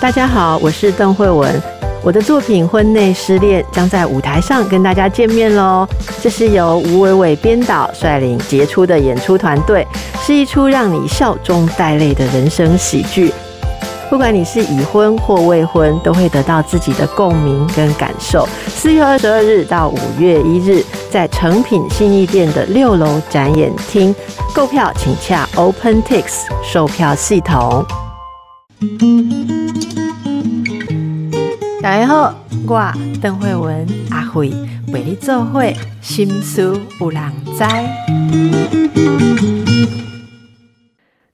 大家好，我是邓慧文。我的作品《婚内失恋》将在舞台上跟大家见面喽。这是由吴伟伟编导率领杰出的演出团队，是一出让你笑中带泪的人生喜剧。不管你是已婚或未婚，都会得到自己的共鸣跟感受。四月二十二日到五月一日，在诚品信义店的六楼展演厅购票，请洽 OpenTix 售票系统。大家好，我邓慧文阿慧陪你做会心思有人知。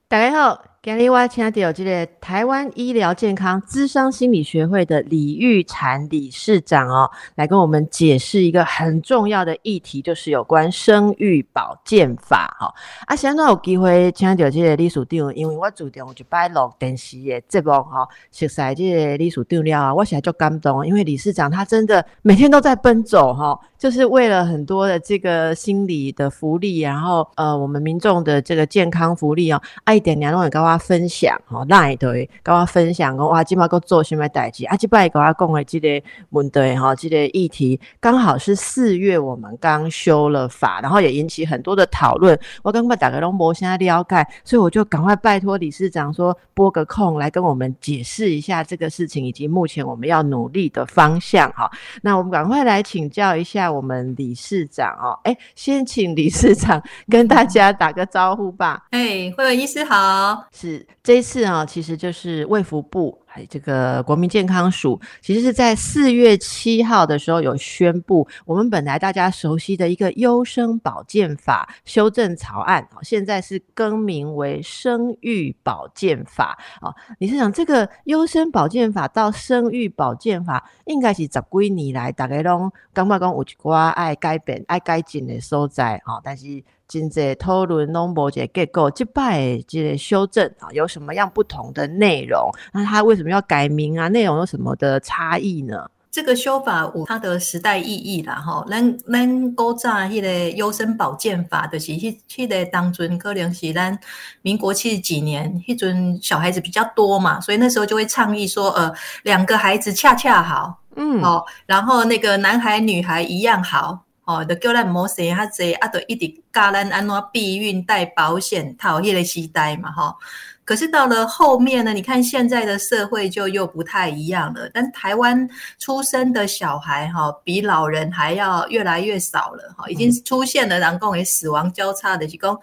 大家好。今日我请到这个台湾医疗健康资商心理学会的李玉婵理事长哦，来跟我们解释一个很重要的议题，就是有关生育保健法哈。啊，现在有机会请到这个李署长，因为我注定就摆录电视的节目哈，实在这个李署长了啊，我现在就感动，因为理事长他真的每天都在奔走哈，就是为了很多的这个心理的福利，然后呃，我们民众的这个健康福利哦，爱点两种高啊。分享吼，来对，跟我分享讲哇，今麦个做什么代志？啊，即摆跟我讲的这个问题哈，这个议题刚好是四月我们刚修了法，然后也引起很多的讨论。我刚刚打个龙博现在了解，所以我就赶快拜托理事长说拨个空来跟我们解释一下这个事情，以及目前我们要努力的方向哈。那我们赶快来请教一下我们理事长哦，哎，先请理事长跟大家打个招呼吧。哎，慧文医师好。是这一次啊，其实就是卫福部还有这个国民健康署，其实是在四月七号的时候有宣布，我们本来大家熟悉的一个优生保健法修正草案现在是更名为生育保健法啊。你是想这个优生保健法到生育保健法，应该是十几年来大家拢感觉讲有一寡爱改变、爱改进的所在啊，但是。今在讨论拢无一个结构，这摆即个修正啊，有什么样不同的内容？那它为什么要改名啊？内容有什么的差异呢？这个修法有它的时代意义啦，吼，咱咱古早迄个优生保健法，就是迄迄个当阵可能是咱民国七十几年，迄阵小孩子比较多嘛，所以那时候就会倡议说，呃，两个孩子恰恰好，嗯，好，然后那个男孩女孩一样好。哦，就叫咱莫生遐济，啊，就一直教咱安怎避孕、戴保险套迄个时代嘛，吼。可是到了后面呢，你看现在的社会就又不太一样了。但台湾出生的小孩，哈，比老人还要越来越少了，哈，已经出现了人共为死亡交叉的，是讲。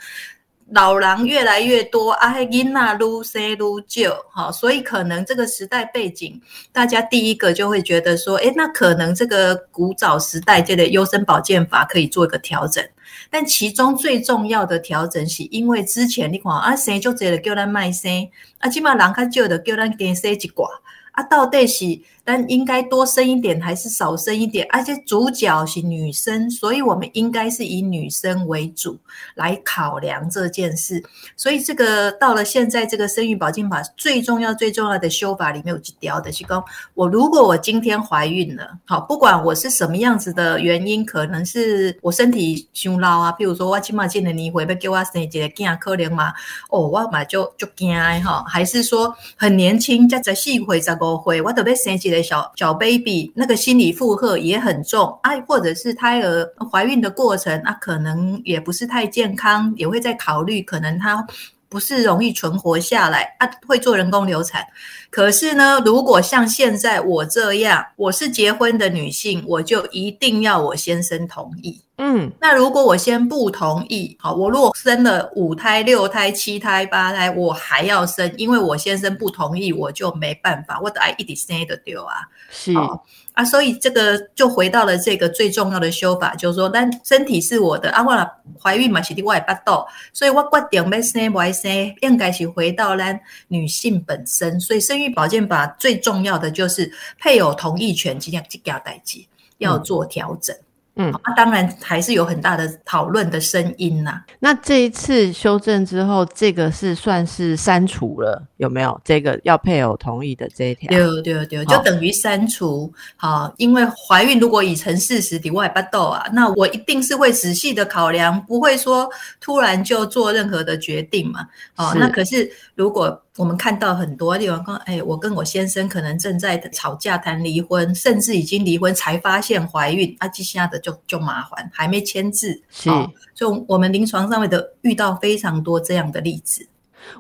老狼越来越多，阿黑因娜撸塞撸旧，哈，所以可能这个时代背景，大家第一个就会觉得说，哎，那可能这个古早时代这类优生保健法可以做一个调整，但其中最重要的调整是因为之前你看啊生就这了叫咱卖生，啊起码人较少的叫咱加生一挂。啊，到底是但应该多生一点还是少生一点？而且主角是女生，所以我们应该是以女生为主来考量这件事。所以这个到了现在，这个生育保健法最重要、最重要的修法里面有几条的，是讲我如果我今天怀孕了，好，不管我是什么样子的原因，可能是我身体伤老啊，譬如说我起码见了你会不会给我生一个囝可怜嘛？哦，我嘛就就惊哈，还是说很年轻，才才四岁十。我会，我特别生起的小小 baby，那个心理负荷也很重啊，或者是胎儿怀孕的过程，那可能也不是太健康，也会在考虑，可能他不是容易存活下来啊，会做人工流产。可是呢，如果像现在我这样，我是结婚的女性，我就一定要我先生同意。嗯，那如果我先不同意，好，我如果生了五胎、六胎、七胎、八胎，我还要生，因为我先生不同意，我就没办法，我得爱一直生的丢啊。是啊，所以这个就回到了这个最重要的修法，就是说，但身体是我的啊，我怀孕嘛是的，我也不懂，所以我决定要生不生，应该是回到咱女性本身。所以生育保健法最重要的就是配偶同意权，尽量去交代起，要做调整。那当然还是有很大的讨论的声音呐。那这一次修正之后，这个是算是删除了，有没有？这个要配偶同意的这一条？对对对，就等于删除。好，因为怀孕如果已成事实，的外不豆啊，那我一定是会仔细的考量，不会说突然就做任何的决定嘛。哦，那可是如果我们看到很多地方说，哎，我跟我先生可能正在吵架谈离婚，甚至已经离婚才发现怀孕，啊，接下的就就麻烦，还没签字，是，所以我们临床上面的遇到非常多这样的例子。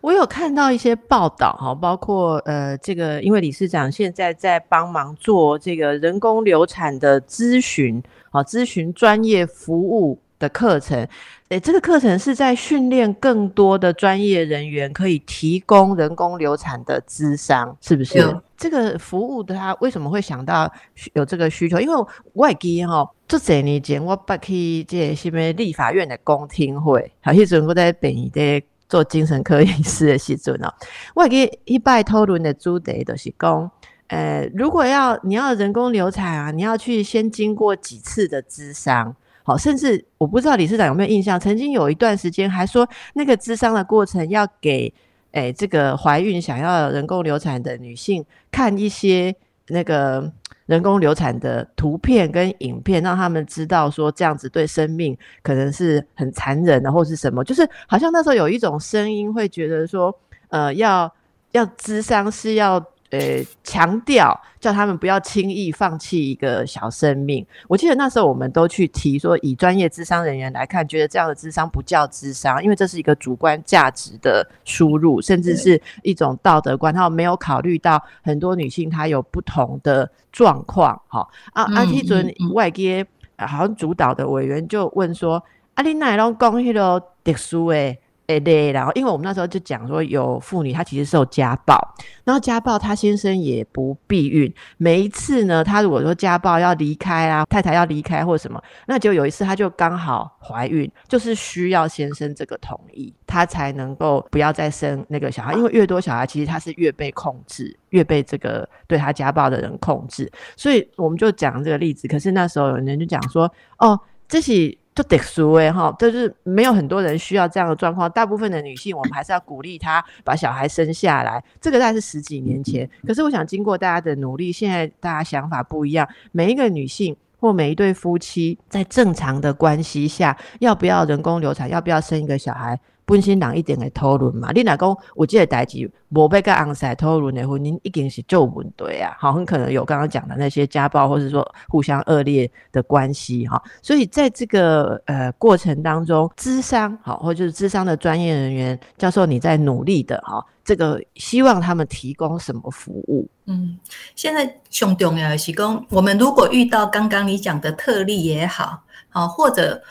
我有看到一些报道哈，包括呃，这个因为理事长现在在帮忙做这个人工流产的咨询，好，咨询专业服务的课程，诶，这个课程是在训练更多的专业人员，可以提供人工流产的咨商，是不是？这个服务的他为什么会想到有这个需求？因为我也记哈，这几年前我不去这什么立法院的公听会，好，迄阵我在北医的。做精神科医师的时阵哦，我给一拜讨论的主题就是讲，呃，如果要你要人工流产啊，你要去先经过几次的咨商，好，甚至我不知道理事长有没有印象，曾经有一段时间还说那个咨商的过程要给，诶，这个怀孕想要人工流产的女性看一些那个。人工流产的图片跟影片，让他们知道说这样子对生命可能是很残忍的，或是什么，就是好像那时候有一种声音会觉得说，呃，要要智商是要。呃，强调叫他们不要轻易放弃一个小生命。我记得那时候我们都去提说，以专业智商人员来看，觉得这样的智商不叫智商，因为这是一个主观价值的输入，甚至是一种道德观。他没有考虑到很多女性她有不同的状况。哈啊，阿提准外界好像主导的委员就问说：“阿你奈拢讲迄个特殊诶？”对对，然后因为我们那时候就讲说，有妇女她其实受家暴，然后家暴她先生也不避孕。每一次呢，她如果说家暴要离开啊，太太要离开或者什么，那就有一次她就刚好怀孕，就是需要先生这个同意，她才能够不要再生那个小孩。因为越多小孩，其实她是越被控制，越被这个对她家暴的人控制。所以我们就讲这个例子。可是那时候有人就讲说，哦，这是。就特殊诶哈，就是没有很多人需要这样的状况。大部分的女性，我们还是要鼓励她把小孩生下来。这个大概是十几年前，可是我想经过大家的努力，现在大家想法不一样。每一个女性或每一对夫妻，在正常的关系下，要不要人工流产，要不要生一个小孩？本身人一定会讨论嘛，你若讲有这个代志，无被甲昂塞讨论的婚姻，一定是就问题啊。好，很可能有刚刚讲的那些家暴，或者说互相恶劣的关系哈。所以在这个呃过程当中，智商好，或就是智商的专业人员教授，你在努力的哈，这个希望他们提供什么服务？嗯，现在上重要的是讲，我们如果遇到刚刚你讲的特例也好，好或者。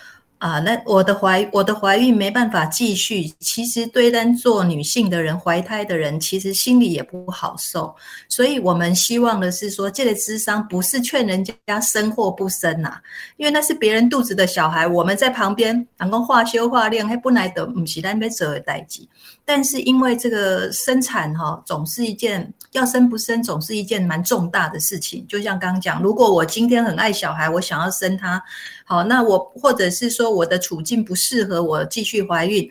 啊，那我的怀我的怀孕没办法继续，其实对单做女性的人怀胎的人，其实心里也不好受。所以我们希望的是说，这个智商不是劝人家生或不生呐，因为那是别人肚子的小孩，我们在旁边能够化修化练，还不来得不是咱要做的代志。但是因为这个生产哈，总是一件要生不生，总是一件蛮重大的事情。就像刚刚讲，如果我今天很爱小孩，我想要生他。好，那我或者是说我的处境不适合我继续怀孕，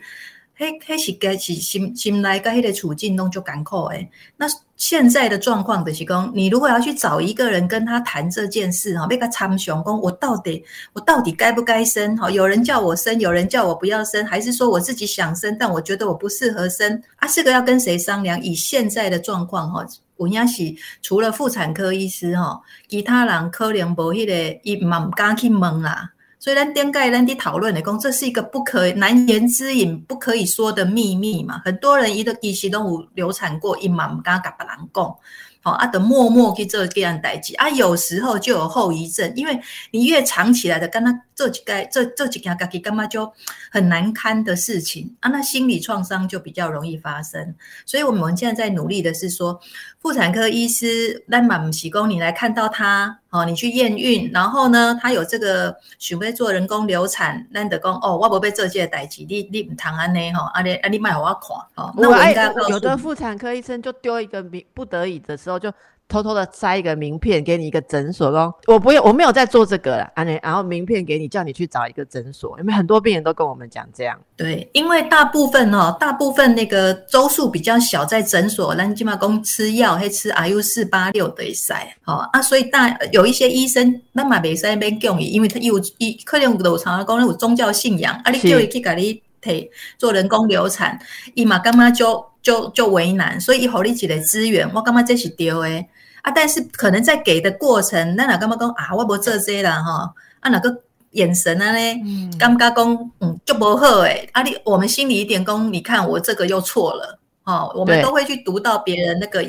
嘿，嘿是该是心心来该的处境弄就赶快诶。那现在的状况就是讲，你如果要去找一个人跟他谈这件事哈，那个参详讲我到底我到底该不该生？哈，有人叫我生，有人叫我不要生，还是说我自己想生，但我觉得我不适合生啊？这个要跟谁商量？以现在的状况哈。有影是除了妇产科医师吼，其他人可能无迄个伊嘛唔敢去问啦。所以咱点解咱滴讨论的讲，这是一个不可难言之隐、不可以说的秘密嘛。很多人伊都其实都有流产过，伊嘛毋敢甲别人讲。好啊，得默默去做这样代志啊，有时候就有后遗症，因为你越藏起来的，跟他做几个、做做几件，自己干嘛就很难堪的事情啊，那心理创伤就比较容易发生。所以我们现在在努力的是说，妇产科医师来满提供你来看到他，哦，你去验孕，然后呢，他有这个准备做人工流产，那得讲哦，我不被做这个代志，你你唔谈安尼吼，啊你啊你卖我看，哦，那我应该有的妇产科医生就丢一个名不得已的时候。就偷偷的塞一个名片给你一个诊所咯，我不用，我没有在做这个了，啊，然后名片给你，叫你去找一个诊所，因为很多病人都跟我们讲这样。对，因为大部分哦，大部分那个周数比较小，在诊所，那起码公吃药，还吃 IU 四八六的塞，好啊，所以大有一些医生那嘛没塞没建议，因为他有一可能有常常讲有宗教信仰，啊，你叫伊去给你。提做人工流产，伊嘛干嘛就就就为难，所以好你一个资源，我干嘛这是丢诶啊？但是可能在给的过程，那哪干嘛讲啊？我无做这啦哈啊？哪个眼神啊嘞？刚刚讲嗯就不好诶啊！你我们心里一点讲，你看我这个又错了哦，我们都会去读到别人那个。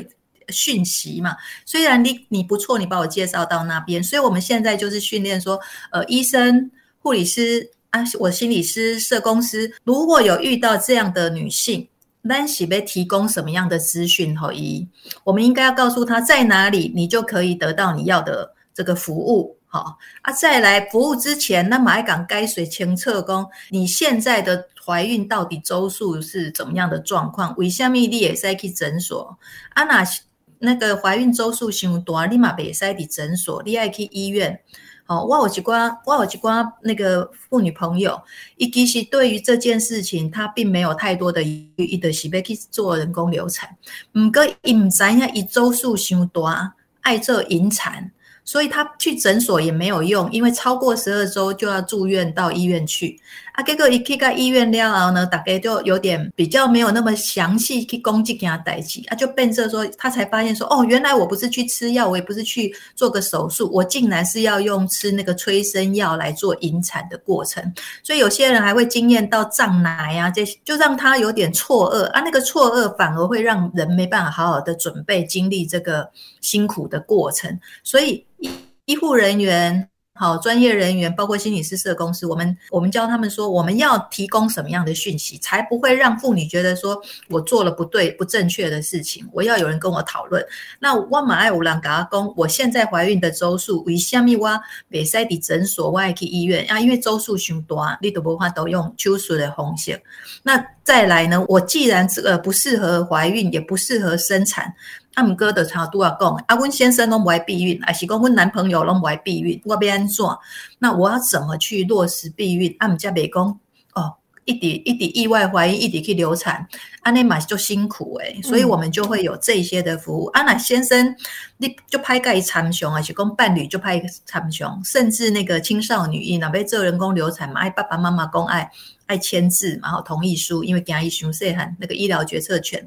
讯息嘛，虽然你你不错，你把我介绍到那边，所以我们现在就是训练说，呃，医生、护理师啊，我心理师、社工师，如果有遇到这样的女性，那喜被提供什么样的资讯和一，我们应该要告诉他在哪里，你就可以得到你要的这个服务，好啊。再来服务之前，那马港该水清测工，你现在的怀孕到底周数是怎么样的状况？为什么你也在去诊所啊？那那个怀孕周数伤大，你嘛袂使伫诊所，你爱去医院。哦，我有一寡，我有一寡那个妇女朋友，伊其实对于这件事情，她并没有太多的伊的是要去做人工流产，毋过伊毋知影伊周数伤大，爱做引产。所以他去诊所也没有用，因为超过十二周就要住院到医院去。啊，结果一去到医院了后呢，大概就有点比较没有那么详细去攻击给他代起，啊，就变色说他才发现说，哦，原来我不是去吃药，我也不是去做个手术，我竟然是要用吃那个催生药来做引产的过程。所以有些人还会经验到胀奶啊，这就让他有点错愕啊，那个错愕反而会让人没办法好好的准备经历这个辛苦的过程，所以。医护人员，好，专业人员，包括心理师、社工师，我们我们教他们说，我们要提供什么样的讯息，才不会让妇女觉得说我做了不对、不正确的事情。我要有人跟我讨论。那我马爱五郎给他讲，我现在怀孕的周数为虾米？我北塞的诊所，我爱去医院啊，因为周数凶多，你都不怕都用手术的方式。那再来呢？我既然这个不适合怀孕，也不适合生产。阿姆哥的长度要讲，阿温先生拢不爱避孕，还是讲温男朋友拢不爱避孕，我要安怎？那我要怎么去落实避孕？阿姆家美讲哦，一滴一滴意外怀孕，一滴去流产，安内嘛就辛苦诶，所以我们就会有这些的服务。阿奶先生，你就拍个参熊，还是讲伴侣就拍一个长熊，甚至那个青少年，那被做人工流产嘛，爱爸爸妈妈公爱。爱签字，然后同意书，因为给他一熊塞罕那个医疗决策权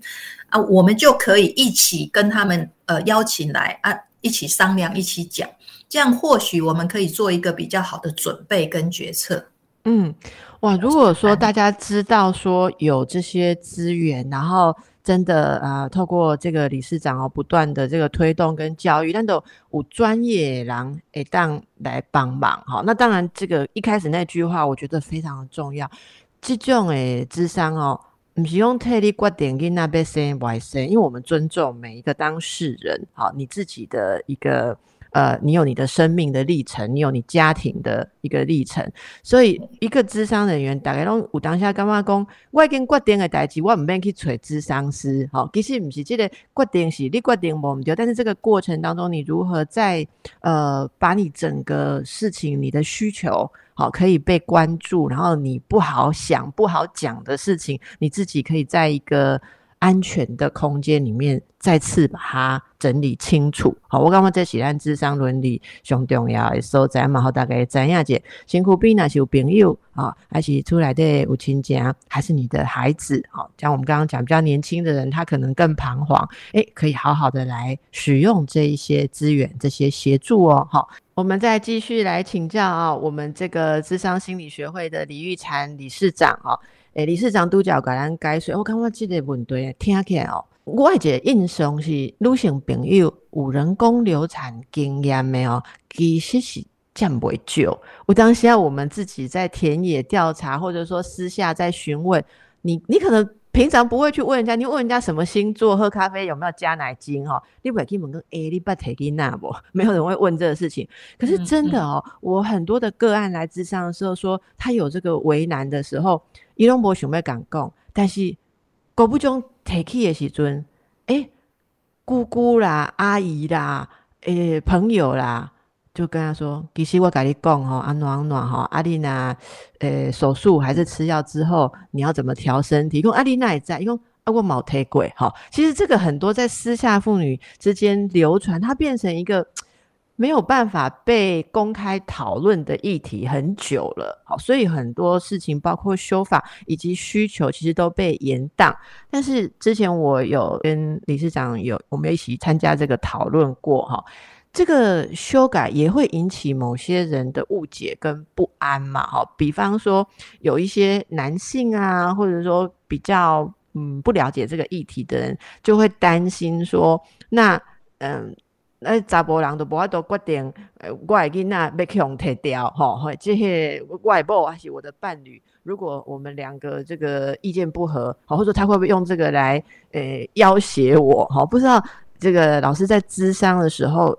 啊，我们就可以一起跟他们呃邀请来啊，一起商量，一起讲，这样或许我们可以做一个比较好的准备跟决策。嗯，哇，如果说大家知道说有这些资源，然后。真的啊，透过这个理事长哦，不断的这个推动跟教育，但都有专业人诶当来帮忙哈。那当然，这个一开始那句话，我觉得非常的重要。这种诶智商哦，唔是用特例观点跟那边生外生，因为我们尊重每一个当事人，好，你自己的一个。呃，你有你的生命的历程，你有你家庭的一个历程，所以一个智商人员大概拢有当下干嘛讲，我已经决定的代志，我唔免去找智商师，好，其实唔是这个决定是你决定无唔对，但是这个过程当中，你如何在呃把你整个事情你的需求好可以被关注，然后你不好想不好讲的事情，你自己可以在一个。安全的空间里面，再次把它整理清楚。好，我刚刚在写案智商伦理上重要的所在嘛，好，大概怎样子？辛苦比那是有朋友啊，还是出来的母亲家，还是你的孩子？好，像我们刚刚讲比较年轻的人，他可能更彷徨。诶，可以好好的来使用这一些资源，这些协助哦。好，我们再继续来请教啊，我们这个智商心理学会的李玉婵理事长啊。诶，理事长拄则甲咱解说，我感觉即个问题听起来哦，我一个印象是女性朋友有人工流产经验的哦，其实是占袂少。我当下我们自己在田野调查，或者说私下在询问你，你可能平常不会去问人家，你问人家什么星座，喝咖啡有没有加奶精哈？你不会去问个诶，你不提给那不？没有人会问这个事情。可是真的哦，我很多的个案来咨商的时候，说他有这个为难的时候。伊拢无想要敢讲，但是果不中提起的时阵，诶，姑姑啦、阿姨啦、诶朋友啦，就跟他说：，其实我跟你讲吼，安暖暖吼，阿丽娜，呃手术还是吃药之后，你要怎么调身体？讲阿丽娜也在，因为啊我冇提过哈。其实这个很多在私下妇女之间流传，它变成一个没有办法被公开讨论的议题很久了，好，所以很多事情，包括修法以及需求，其实都被延宕。但是之前我有跟理事长有，我们一起参加这个讨论过，哈，这个修改也会引起某些人的误解跟不安嘛，哈，比方说有一些男性啊，或者说比较嗯不了解这个议题的人，就会担心说，那嗯。那查甫人都无法度决定，呃，我的囡仔要去用摕掉，吼，这些外婆还是我的伴侣，如果我们两个这个意见不合，好，或者他会不会用这个来，呃，要挟我，哈，不知道这个老师在咨商的时候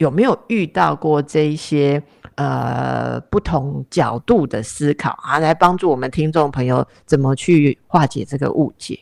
有没有遇到过这一些呃不同角度的思考啊，来帮助我们听众朋友怎么去化解这个误解。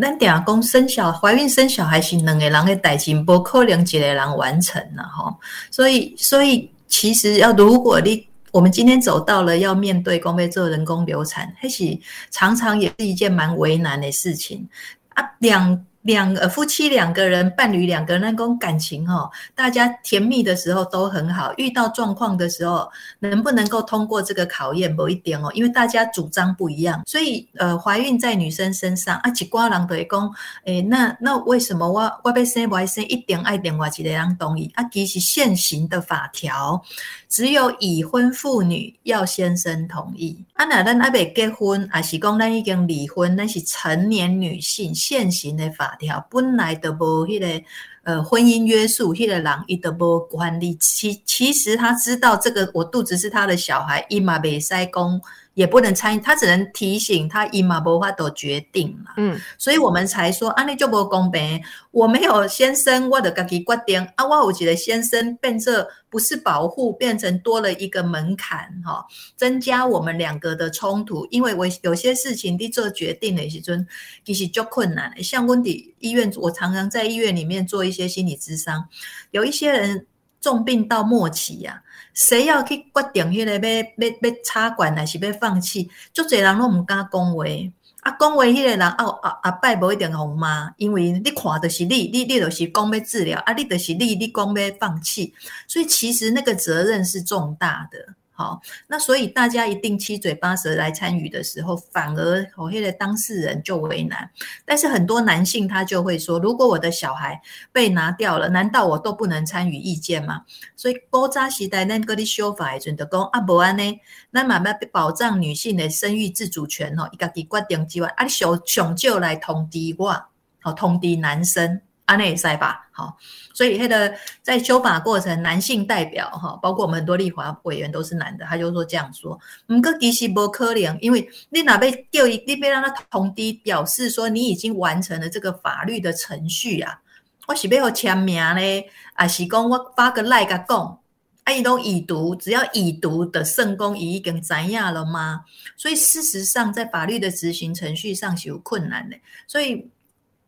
咱定讲生小怀孕生小孩是两个人的代志，不可能一个人完成了哈。所以，所以其实要如果你我们今天走到了要面对公费做人工流产，还是常常也是一件蛮为难的事情啊。两。两呃夫妻两个人，伴侣两个人那种感情哦，大家甜蜜的时候都很好，遇到状况的时候，能不能够通过这个考验，某一点哦，因为大家主张不一样，所以呃，怀孕在女生身上啊，几瓜郎对讲，诶，那那为什么我我被生不爱生，一点爱点我几个人同意啊？其实现行的法条，只有已婚妇女要先生同意，啊，那咱阿未结婚，还是讲咱已经离婚，那是成年女性现行的法。本来的无迄个呃婚姻约束，迄个人伊都无管理。其其实他知道这个，我肚子是他的小孩，伊嘛未使讲。也不能参与，他只能提醒他伊马无法都决定嘛。嗯，所以我们才说安利就不公平。我没有先生，我的自己决定啊，我有觉得先生变这不是保护，变成多了一个门槛哈，增加我们两个的冲突。因为我有些事情你做决定的时阵，其实就困难。像温迪医院，我常常在医院里面做一些心理咨商，有一些人重病到末期呀。谁要去决定迄个要要要插管还是要放弃？足侪人拢毋敢讲话，啊，讲话迄个人哦，啊啊拜无一定红骂，因为你看的是你，你你就是讲要治疗，啊，你就是你，你讲要放弃，所以其实那个责任是重大的。好，那所以大家一定七嘴八舌来参与的时候，反而我黑的当事人就为难。但是很多男性他就会说，如果我的小孩被拿掉了，难道我都不能参与意见吗？所以高扎时代那个的修法准的讲啊，不安呢，那慢慢保障女性的生育自主权哦，一个决定之外，啊，想想就来通知我，好通知男生。安内塞吧，好，所以他的在修法过程，男性代表哈，包括我们很多立法委员都是男的，他就说这样说，唔个其实不可能，因为你哪被调一，你被让他同低，表示说你已经完成了这个法律的程序啊，我是要签名嘞，啊是讲我发个赖个讲，啊伊都已读，只要已读的圣公已经怎样了吗？所以事实上在法律的执行程序上是有困难的，所以。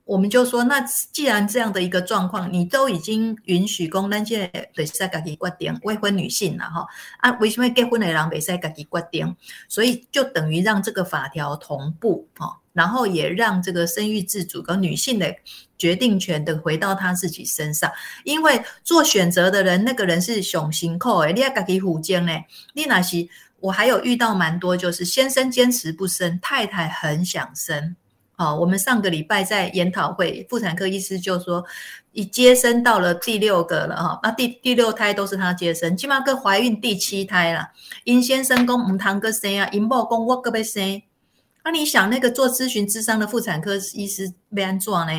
我们就说，那既然这样的一个状况，你都已经允许公单界的在家己决定未婚女性了哈啊，为什么结婚的人没在家己决定？所以就等于让这个法条同步哈，然后也让这个生育自主跟女性的决定权的回到她自己身上。因为做选择的人，那个人是雄心扣诶，你要家己负责呢。你那是我还有遇到蛮多，就是先生坚持不生，太太很想生。好，我们上个礼拜在研讨会，妇产科医师就说，已接生到了第六个了哈，那第第六胎都是他接生，起码跟怀孕第七胎了。殷先生公唔堂个生啊，殷某公我个要生。那你想那个做咨询智商的妇产科医师要安怎呢？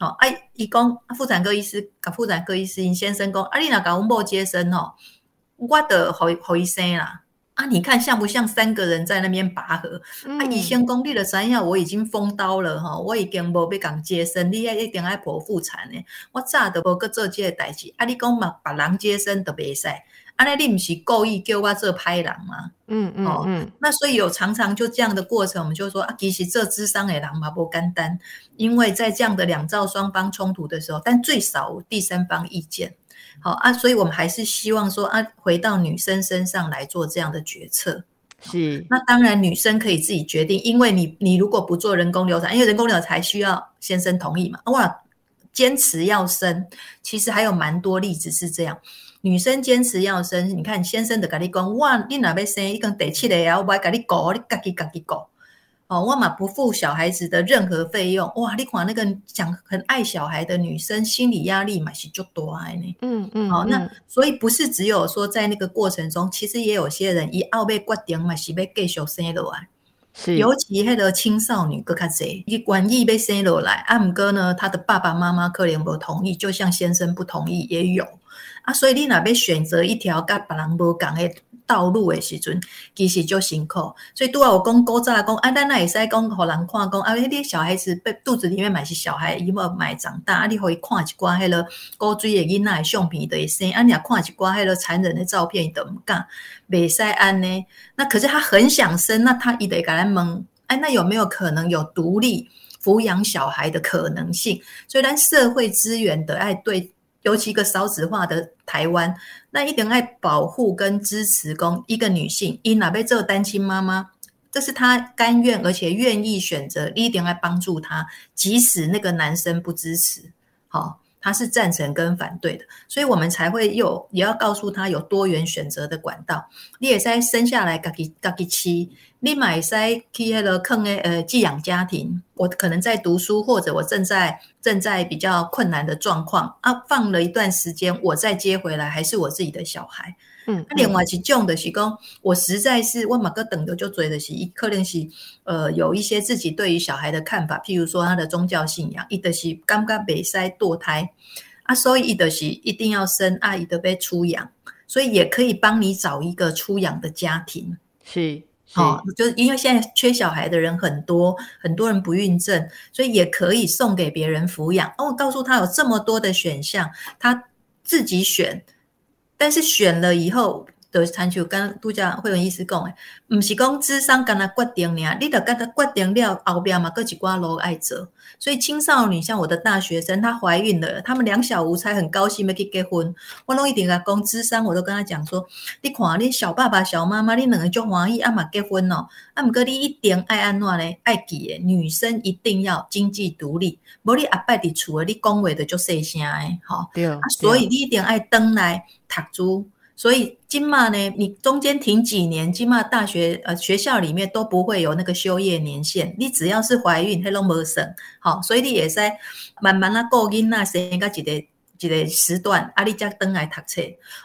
哦，哎，伊讲妇产科医师，甲妇产科医师殷先生讲，啊，你若甲阮某接生哦，我得好好医生啦。啊，你看像不像三个人在那边拔河？啊，以前功力的三样我已经封刀了哈，我已经无被讲接生，你还一定爱剖腹产呢。我早都无去做这个代志。啊，你讲嘛，把人接生都袂使，啊，尼你不是故意叫我做拍人吗？嗯嗯嗯。那所以有常常就这样的过程，我们就说啊，其实这智商的人嘛不简单，因为在这样的两造双方冲突的时候，但最少第三方意见。好啊，所以我们还是希望说啊，回到女生身上来做这样的决策。是，那当然女生可以自己决定，因为你你如果不做人工流产，因为人工流产需要先生同意嘛。哇，坚持要生，其实还有蛮多例子是这样。女生坚持要生，你看先生的跟你讲，哇，你哪边生一根第七的啊，我跟你搞，你自己自己搞。哦，我嘛不付小孩子的任何费用，哇！你看那个讲很爱小孩的女生，心理压力嘛是就多爱呢。嗯嗯。好，那所以不是只有说在那个过程中，其实也有些人一奥被决定嘛是被继续生落来。是。尤其那个青少年更卡济，一愿意被生落来，阿姆哥呢，他的爸爸妈妈可能不同意，就像先生不同意也有啊。所以你若要选择一条甲别人无共的？道路的时阵，其实就辛苦，所以拄啊有讲古早讲，啊，咱那会使讲，互人看讲，啊，迄啲小孩子被肚子里面买是小孩，伊要买长大，啊，你可以看一寡迄个古水的囡仔的相片，的生，啊，你若看一寡迄个残忍的照片，都唔敢，袂使安呢。那可是他很想生，那他伊得甲咱问，哎，那有没有可能有独立抚养小孩的可能性？所以咱社会资源的爱对。尤其一个少子化的台湾，那一定爱保护跟支持公一个女性，因哪被做单亲妈妈，这是她甘愿而且愿意选择，一定爱帮助她，即使那个男生不支持，好。他是赞成跟反对的，所以我们才会有也要告诉他有多元选择的管道。你也在生下来，自己自己吃，你买在去那个坑诶呃寄养家庭，我可能在读书，或者我正在正在比较困难的状况啊，放了一段时间，我再接回来，还是我自己的小孩。嗯，那另外一种的是讲，我实在是我马个等的就追的是，可能是呃有一些自己对于小孩的看法，譬如说他的宗教信仰，一的是刚刚被塞堕胎啊，所以一的是一定要生，阿姨的被出养，所以也可以帮你找一个出养的家庭，是，好，就是因为现在缺小孩的人很多，很多人不孕症，所以也可以送给别人抚养。哦，告诉他有这么多的选项，他自己选。但是选了以后的参就跟度假会有意思讲诶，唔是讲智商跟他决定呢，你得跟他决定了后边嘛，各几挂路爱走。所以青少年像我的大学生，她怀孕了，他们两小无猜，很高兴要去结婚。我弄一点个讲智商，我都跟他讲说，你看你小爸爸、小妈妈，你两个就欢喜，阿嘛结婚哦。阿姆哥，你一定爱安怎呢？爱记诶，女生一定要经济独立，无你阿伯伫厝诶，你讲话的就细声诶，吼。对啊。所以你一定爱登来读书。所以金马呢，你中间停几年，金马大学呃学校里面都不会有那个休业年限。你只要是怀孕，黑龙没生，好，所以你也在慢慢啊过囡仔生一个一个一个时段，阿里加登来读册。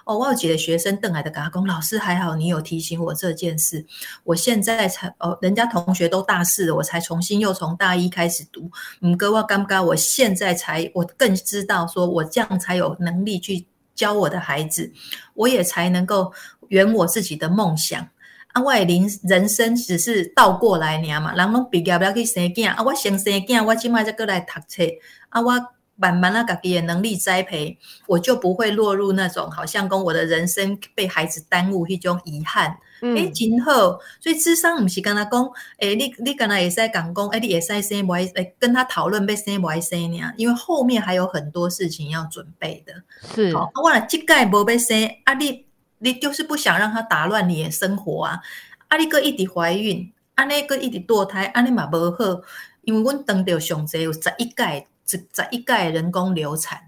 哦，我有几个学生登来的，跟他讲，老师还好，你有提醒我这件事。我现在才哦，人家同学都大四了，我才重新又从大一开始读。嗯，哥，我刚刚我现在才我更知道，说我这样才有能力去。教我的孩子，我也才能够圆我自己的梦想。啊，我人人生只是倒过来尔嘛，人拢毕业不要去生囝，啊，我先生囝，我今麦再过来读册，啊，我慢慢啊，家己的能力栽培，我就不会落入那种好像跟我的人生被孩子耽误一种遗憾。诶，真好，所以智商不是跟他讲，诶，你你跟他也在讲讲，诶，你也在生不爱，诶，跟他讨论被生不爱生呢？因为后面还有很多事情要准备的。是，好，我了这盖不被生，啊，你你就是不想让他打乱你的生活啊？啊，你个一直怀孕，啊，那个一直堕胎，啊，你嘛无好，因为阮当着上济有十一盖，十十一届人工流产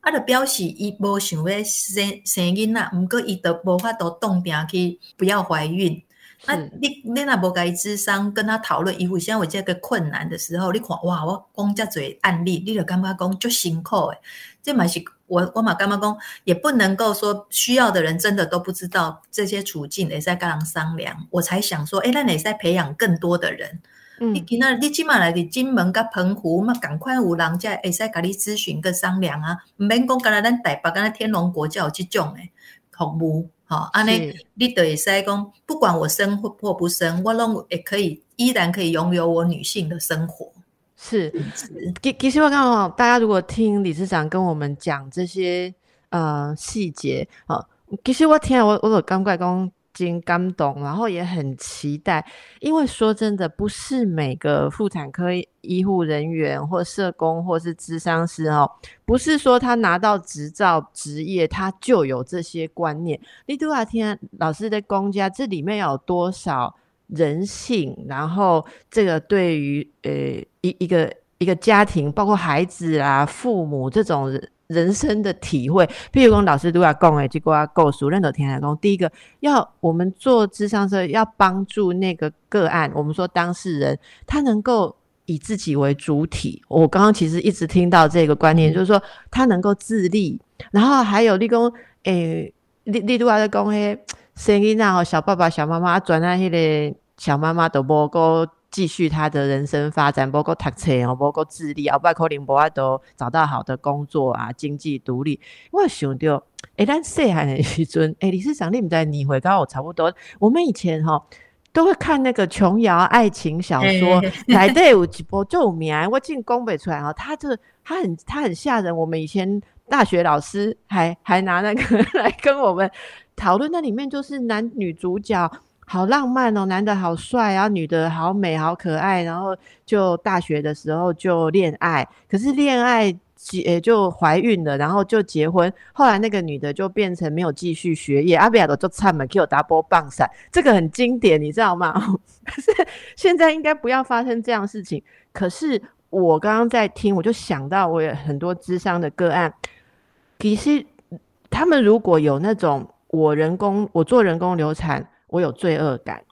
啊，就表示伊无想要生生囡仔，毋过伊都无法度冻定去不要怀孕。啊你你若无甲伊智商跟他讨论，伊为现在有这个困难的时候，你看哇，我讲遮侪案例，你就感觉讲足辛苦诶。这嘛是我我嘛感觉讲，也不能够说需要的人真的都不知道这些处境，也在跟人商量。我才想说，诶，咱也在培养更多的人。你今仔你即马来伫金门甲澎湖，嘛赶快有人才会使甲你咨询跟商量啊，毋免讲干那咱台北干那天龙国才有即种诶服务，吼，安尼你就会使讲，不管我生或不生，我拢也可以依然可以拥有我女性的生活。是，其其实我刚好大家如果听理事长跟我们讲这些呃细节，啊，其实我听我我有感觉讲。经感动，然后也很期待，因为说真的，不是每个妇产科医护人员或社工或是咨商师哦，不是说他拿到执照职业，他就有这些观念。你都要听老师的公家，这里面有多少人性？然后这个对于呃一一个一个家庭，包括孩子啊、父母这种人生的体会。譬如讲老师都要讲诶，结果要告诉任何听来讲，第一个要我们做智商车，要帮助那个个案，我们说当事人他能够以自己为主体。我刚刚其实一直听到这个观念，就是说他能够自立，然后还有立功诶，立立都要在讲诶，声音啊，小爸爸、小妈妈转那些的小妈妈都无够。继续他的人生发展，包括读册哦，包括自立，后拜可能无法都找到好的工作啊，经济独立。我想到，诶，咱细汉的时阵，诶，理事长，你们在你回刚我差不多。我们以前哈都会看那个琼瑶爱情小说，来对有几部就名，我进宫北出来哈，他这他很他很吓人。我们以前大学老师还还拿那个 来跟我们讨论，那里面就是男女主角。好浪漫哦，男的好帅啊，女的好美好可爱，然后就大学的时候就恋爱，可是恋爱结就怀孕了，然后就结婚，后来那个女的就变成没有继续学业，阿比亚的就唱嘛给我打波棒伞，这个很经典，你知道吗？可是现在应该不要发生这样事情。可是我刚刚在听，我就想到我有很多智商的个案，其实他们如果有那种我人工我做人工流产。我有罪恶感，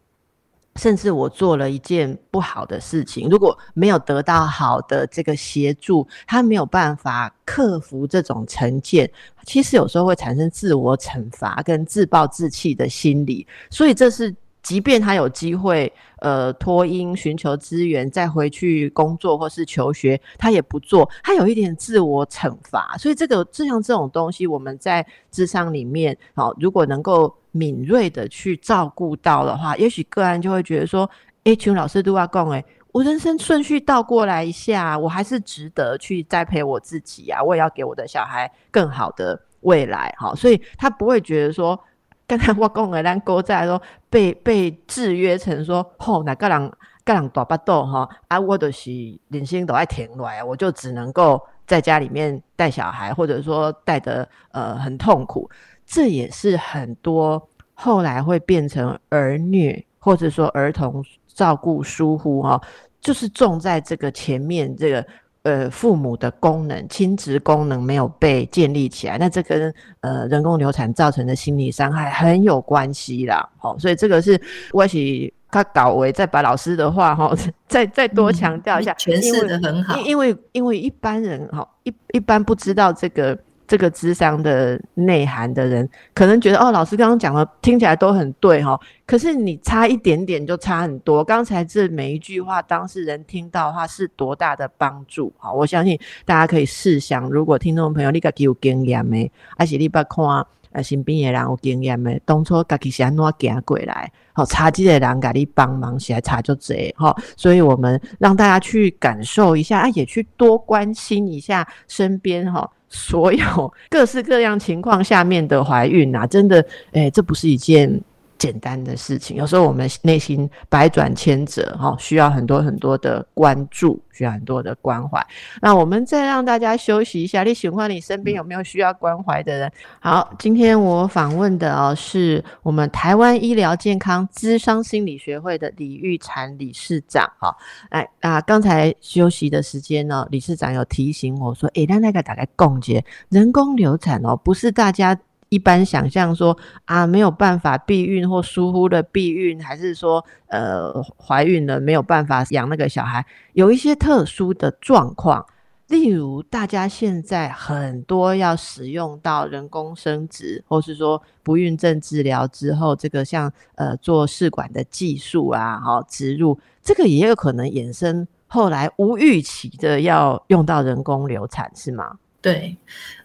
甚至我做了一件不好的事情，如果没有得到好的这个协助，他没有办法克服这种成见，其实有时候会产生自我惩罚跟自暴自弃的心理，所以这是。即便他有机会，呃，脱音寻求资源，再回去工作或是求学，他也不做，他有一点自我惩罚。所以这个就像这种东西，我们在智商里面，好，如果能够敏锐的去照顾到的话，也许个案就会觉得说，哎，群老师都要讲，哎，我人生顺序倒过来一下，我还是值得去栽培我自己啊，我也要给我的小孩更好的未来，好，所以他不会觉得说。刚才我讲的，咱哥在说被被制约成说，吼，哪个人个人大不肚哈，啊，我就是人生都爱停来，我就只能够在家里面带小孩，或者说带的呃很痛苦，这也是很多后来会变成儿虐，或者说儿童照顾疏忽哈，就是重在这个前面这个。呃，父母的功能、亲职功能没有被建立起来，那这跟呃人工流产造成的心理伤害很有关系啦。好，所以这个是我是他搞为再把老师的话哈，再再多强调一下，诠释的很好。因为因为一般人哈一一般不知道这个。这个智商的内涵的人，可能觉得哦，老师刚刚讲的听起来都很对哈，可是你差一点点就差很多。刚才这每一句话，当事人听到的话是多大的帮助？好，我相信大家可以试想，如果听众朋友你个有经验的，而且你不看呃身边的人有经验没，当初家己是安怎行过来，好，差几个人给你帮忙，起来差就这哈。所以我们让大家去感受一下，啊，也去多关心一下身边哈。所有各式各样情况下面的怀孕啊，真的，哎，这不是一件。简单的事情，有时候我们内心百转千折，哈，需要很多很多的关注，需要很多的关怀。那我们再让大家休息一下。你喜欢你身边有没有需要关怀的人？好，今天我访问的哦，是我们台湾医疗健康资商心理学会的李玉婵理事长。哈，哎啊，刚才休息的时间呢，理事长有提醒我说，诶，那那个大概共结人工流产哦，不是大家。一般想象说啊，没有办法避孕或疏忽的避孕，还是说呃怀孕了没有办法养那个小孩，有一些特殊的状况，例如大家现在很多要使用到人工生殖，或是说不孕症治疗之后，这个像呃做试管的技术啊，好植入，这个也有可能衍生后来无预期的要用到人工流产，是吗？对，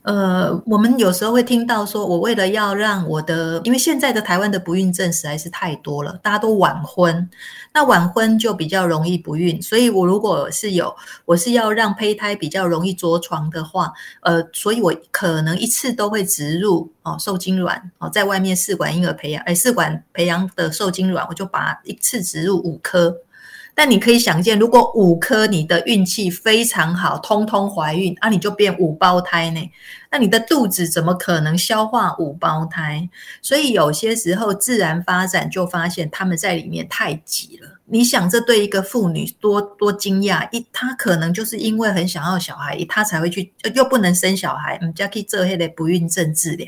呃，我们有时候会听到说，我为了要让我的，因为现在的台湾的不孕症实在是太多了，大家都晚婚，那晚婚就比较容易不孕，所以我如果是有，我是要让胚胎比较容易着床的话，呃，所以我可能一次都会植入哦受精卵哦，在外面试管婴儿培养，哎，试管培养的受精卵，我就把一次植入五颗。但你可以想见，如果五颗你的运气非常好，通通怀孕啊，你就变五胞胎呢。那你的肚子怎么可能消化五胞胎？所以有些时候自然发展就发现他们在里面太急了。你想，这对一个妇女多多惊讶！一她可能就是因为很想要小孩，她才会去，又不能生小孩，唔加去做迄个不孕症治疗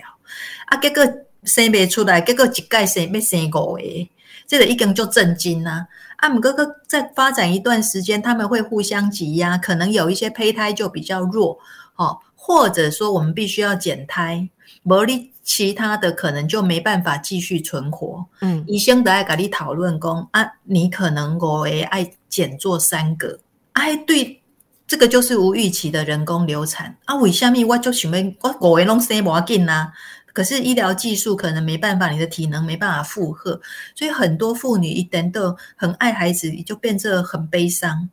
啊。结果生不出来，结果一盖生没生五个，这个一根就震惊啦。姆哥哥在发展一段时间，他们会互相挤压，可能有一些胚胎就比较弱，哦，或者说我们必须要减胎，无你其他的可能就没办法继续存活。嗯，医生都爱跟你讨论讲啊，你可能我会爱减做三个，哎，对，这个就是无预期的人工流产啊。为什么我就想要我五个拢生无要紧啊？可是医疗技术可能没办法，你的体能没办法负荷，所以很多妇女一等到很爱孩子，就变得很悲伤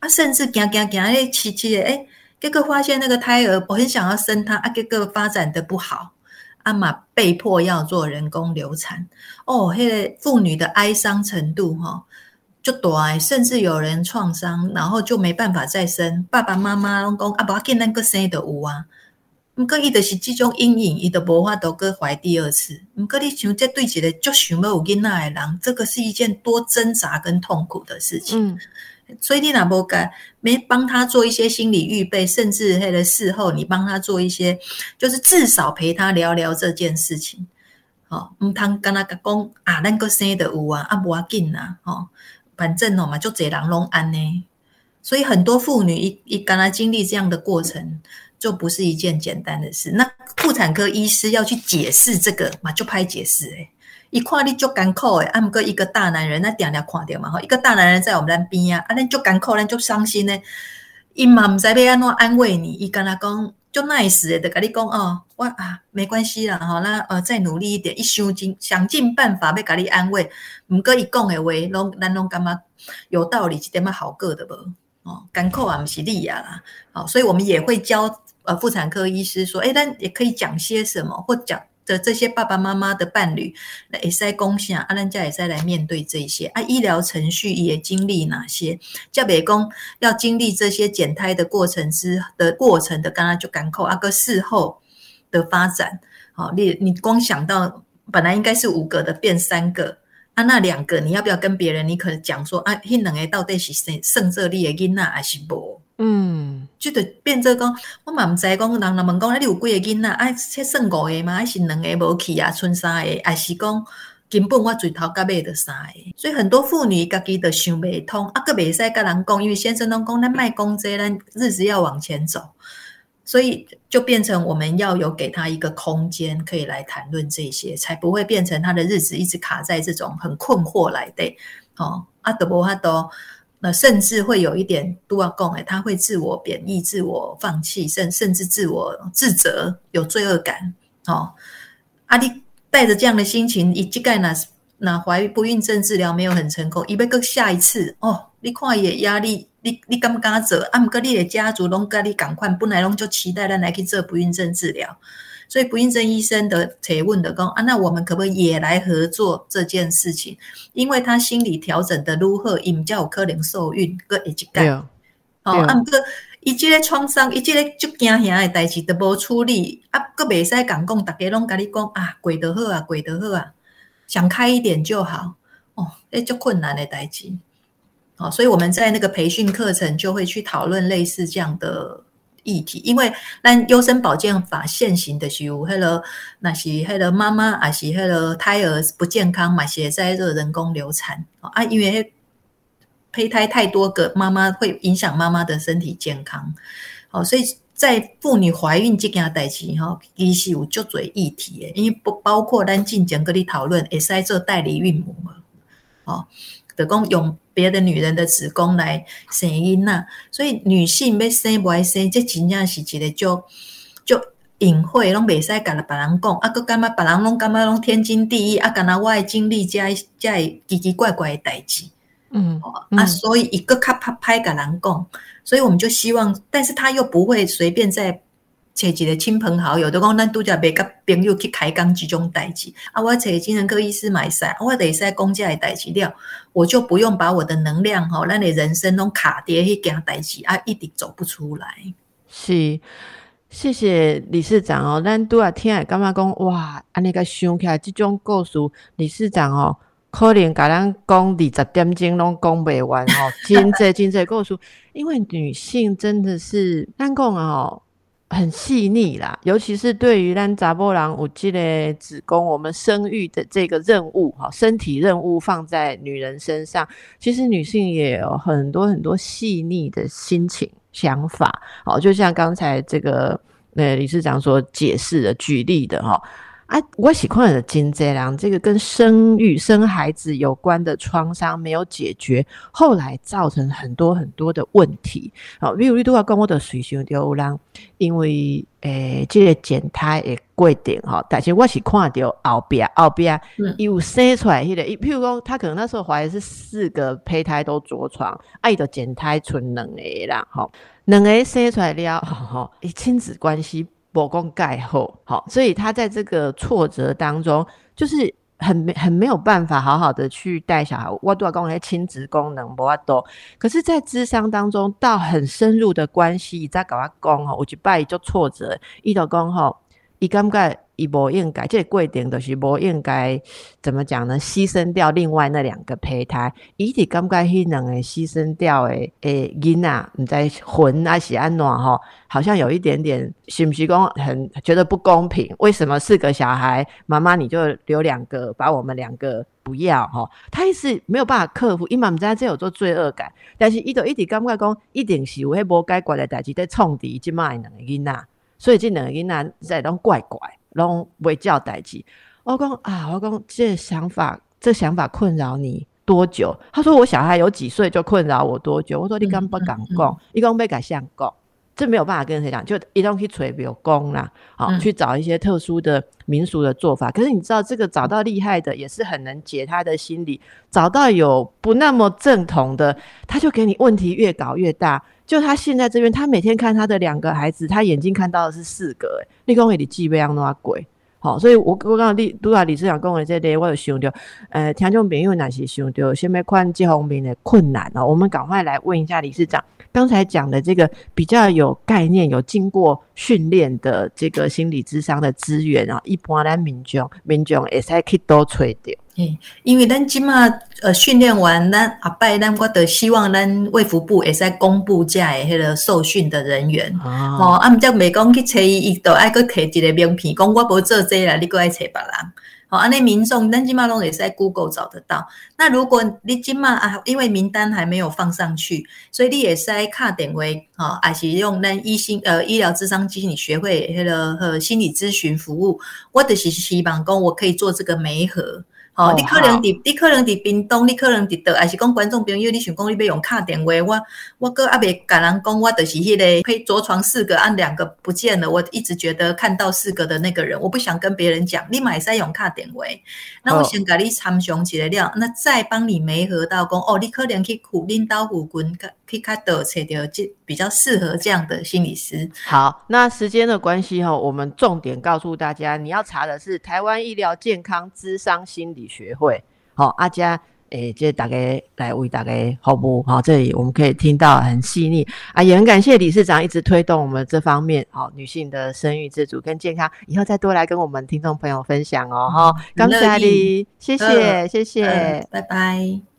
啊，甚至行行行诶，七七的哎，结果发现那个胎儿，我很想要生他啊，结果发展的不好，阿妈被迫要做人工流产哦，那个妇女的哀伤程度哈就大，甚至有人创伤，然后就没办法再生，爸爸妈妈拢讲啊，不要见那个生的有啊。毋过伊就是即种阴影，伊都无法度个怀第二次。毋过你想，这对一个就想要有囡仔的人，这个是一件多挣扎跟痛苦的事情。所以你若无该没帮他做一些心理预备，甚至迄个事后，你帮他做一些，就是至少陪他聊聊这件事情。哦，毋通跟他讲啊，咱个生的有啊，啊无要紧啊，哦，反正哦嘛，就这人拢安呢。所以很多妇女一一跟他经历这样的过程。就不是一件简单的事。那妇产科医师要去解释这个嘛，就拍解释诶。一看你就干苦诶，按个一个大男人，那点点看掉嘛哈。一个大男人在我们那边啊，啊，那就干苦，那就伤心呢。伊嘛唔知要安怎安慰你，伊跟他讲就 nice 诶，就跟你讲哦，我啊没关系啦哈，那呃再努力一点，一想尽想尽办法要跟你安慰。唔过伊讲诶话，拢咱拢感觉有道理，一点嘛好过的无哦，干苦啊唔是你啊啦，好，所以我们也会教。呃，妇产科医师说，哎，但也可以讲些什么，或讲的这些爸爸妈妈的伴侣，那也在共享，阿兰家也在来面对这些啊，医疗程序也经历哪些？叫北公要经历这些减胎的过程之的过程的，刚刚就赶扣阿哥事后的发展，好，你你光想到本来应该是五个的变三个啊，那两个你要不要跟别人？你可能讲说啊，那两个到底是胜胜这里的囡仔还是无？嗯，就得变做讲，我嘛毋知讲，人人问讲，你有几个囡仔？啊才算五个吗？还是两个无去啊？剩三个，还是讲根本我最头甲尾的三个？所以很多妇女家己都想袂通，啊，个袂使甲人讲，因为先生拢讲，咱卖讲这，咱日子要往前走，所以就变成我们要有给他一个空间，可以来谈论这些，才不会变成他的日子一直卡在这种很困惑来的。哦，啊，德伯哈都。那甚至会有一点都要共诶，他会自我贬义、自我放弃，甚甚至自我自责，有罪恶感。哦，阿弟带着这样的心情，一即盖那那怀不孕症治疗没有很成功，伊要个下一次哦，你看也压力，你你敢不敢做？啊，毋过你的家族拢甲你赶快，本来拢就期待咱来去做不孕症治疗。所以不孕症医生的提问的讲啊，那我们可不可以也来合作这件事情？因为他心理调整的如何，伊较有可能受孕，个一级干。哦，啊，毋过伊即个创伤，伊即个就惊吓的代志都无处理，啊，个袂使讲讲，大家拢甲你讲啊，过得好啊，过得好啊，想开一点就好。哦，诶，足困难的代志。哦，所以我们在那个培训课程就会去讨论类似这样的。议题，因为咱优生保健法现行的是有迄个，那是迄个妈妈也是迄个胎儿不健康嘛，写在这人工流产啊，因为胚胎太多个，妈妈会影响妈妈的身体健康。哦，所以在妇女怀孕这件代志哈，其实有足多议题的，因为不包括咱进前跟你讨论，会使做代理孕母嘛，哦。的讲用别的女人的子宫来生婴呐，所以女性要生不爱生，这真正是一个就就隐晦，拢袂使甲别人讲，啊，佮感觉别人拢感觉拢天经地义，啊，敢若我的经历遮遮奇奇怪怪的代志，嗯，啊，所以一个卡拍拍甲人讲，所以我们就希望，但是他又不会随便在找一个亲朋好友，都讲咱拄则袂甲朋友去开讲即种代志。啊，我找精神科医师买使，我得使讲遮个代志了，我就不用把我的能量吼，咱的人生拢卡伫迄件代志啊，一直走不出来。是，谢谢理事长哦。咱拄啊听诶，感觉讲哇，安尼个想起来，即种故事，理事长哦。可能甲咱讲二十点钟拢讲不完 吼，真济真济故事，因为女性真的是咱讲哦，很细腻啦，尤其是对于让查波郎有即个子宫，我们生育的这个任务哈，身体任务放在女人身上，其实女性也有很多很多细腻的心情想法，好，就像刚才这个呃理事长所解释的举例的哈。啊，我喜欢的金这良，这个跟生育、生孩子有关的创伤没有解决，后来造成很多很多的问题。好，比如你都要讲我的水性有人，因为诶，这个检胎的规定哈，但是我是看到后边后边有生出来迄个，譬如讲他可能那时候怀的是四个胚胎都着床，爱的检胎存两个啦，哈，两个生出来了，哈，亲子关系。我公盖后，好，所以他在这个挫折当中，就是很没很没有办法好好的去带小孩。我都要讲那些亲子功能，我都。可是，在智商当中，到很深入的关系，再搞他讲吼，我就拜就挫折，伊就讲吼，伊感觉。伊无应该，这个规定就是无应该怎么讲呢？牺牲掉另外那两个胚胎，伊直感觉迄两个牺牲掉诶诶囡仔，毋知魂啊是安怎吼？好像有一点点，是不是讲很觉得不公平？为什么四个小孩，妈妈你就留两个，把我们两个不要吼？他一是没有办法克服，伊嘛毋知这有做罪恶感，但是伊就一直感觉讲，一定是有迄无解决的代志在创敌即卖两个囡仔，所以这两个囡仔在拢怪怪。拢未叫代志，我讲啊，我讲这想法，这想法困扰你多久？他说我小孩有几岁就困扰我多久？我说你敢不敢讲？一共被改相讲，这没有办法跟谁讲，就一定去捶比如公啦，好去找一些特殊的民俗的做法。可是你知道，这个找到厉害的也是很能解他的心理，找到有不那么正统的，他就给你问题越搞越大。就他现在这边，他每天看他的两个孩子，他眼睛看到的是四个。哎，你讲你记不样那么贵？好，所以我我刚刚李拄啊李市长跟我这里，我有想到，呃，听众朋友哪些想到，先别看这方面的困难哦，我们赶快来问一下李市长，刚才讲的这个比较有概念、有经过训练的这个心理智商的资源啊，一般咱民众民众会使去多揣着。诶，因为咱即马呃训练完，咱阿拜咱我得希望咱卫福部会使公布遮诶迄个受训的人员，哦，啊毋则袂讲去找伊，伊都爱去摕一个名片，讲我无做这啦，你佫爱找别人。哦，安尼民众咱即马拢也是在 Google 找得到。那如果你即马啊，因为名单还没有放上去，所以你也是在卡点位，哦，还是用咱医心呃医疗智商心理学会迄个和心理咨询服务，我就是希望讲我可以做这个媒合。哦，你可能伫，你可能伫屏东，你可能伫倒，还是讲观众朋友，你想讲你要用卡电话，我我哥阿未甲人讲，我就是迄个可以着床四个，按两个不见了，我一直觉得看到四个的那个人，我不想跟别人讲，你买使用卡电话，那我先甲你参详起来了，那再帮你媒合到讲，哦，你可能去苦领导虎棍，可以卡倒找到这比较适合这样的心理师。好，那时间的关系哈，我们重点告诉大家，你要查的是台湾医疗健康智商心理。学会好，阿佳诶，这大概来为大家服务好，这里我们可以听到很细腻啊，也很感谢理事长一直推动我们这方面好女性的生育自主跟健康，以后再多来跟我们听众朋友分享哦哈，感谢你，谢谢谢谢，拜拜。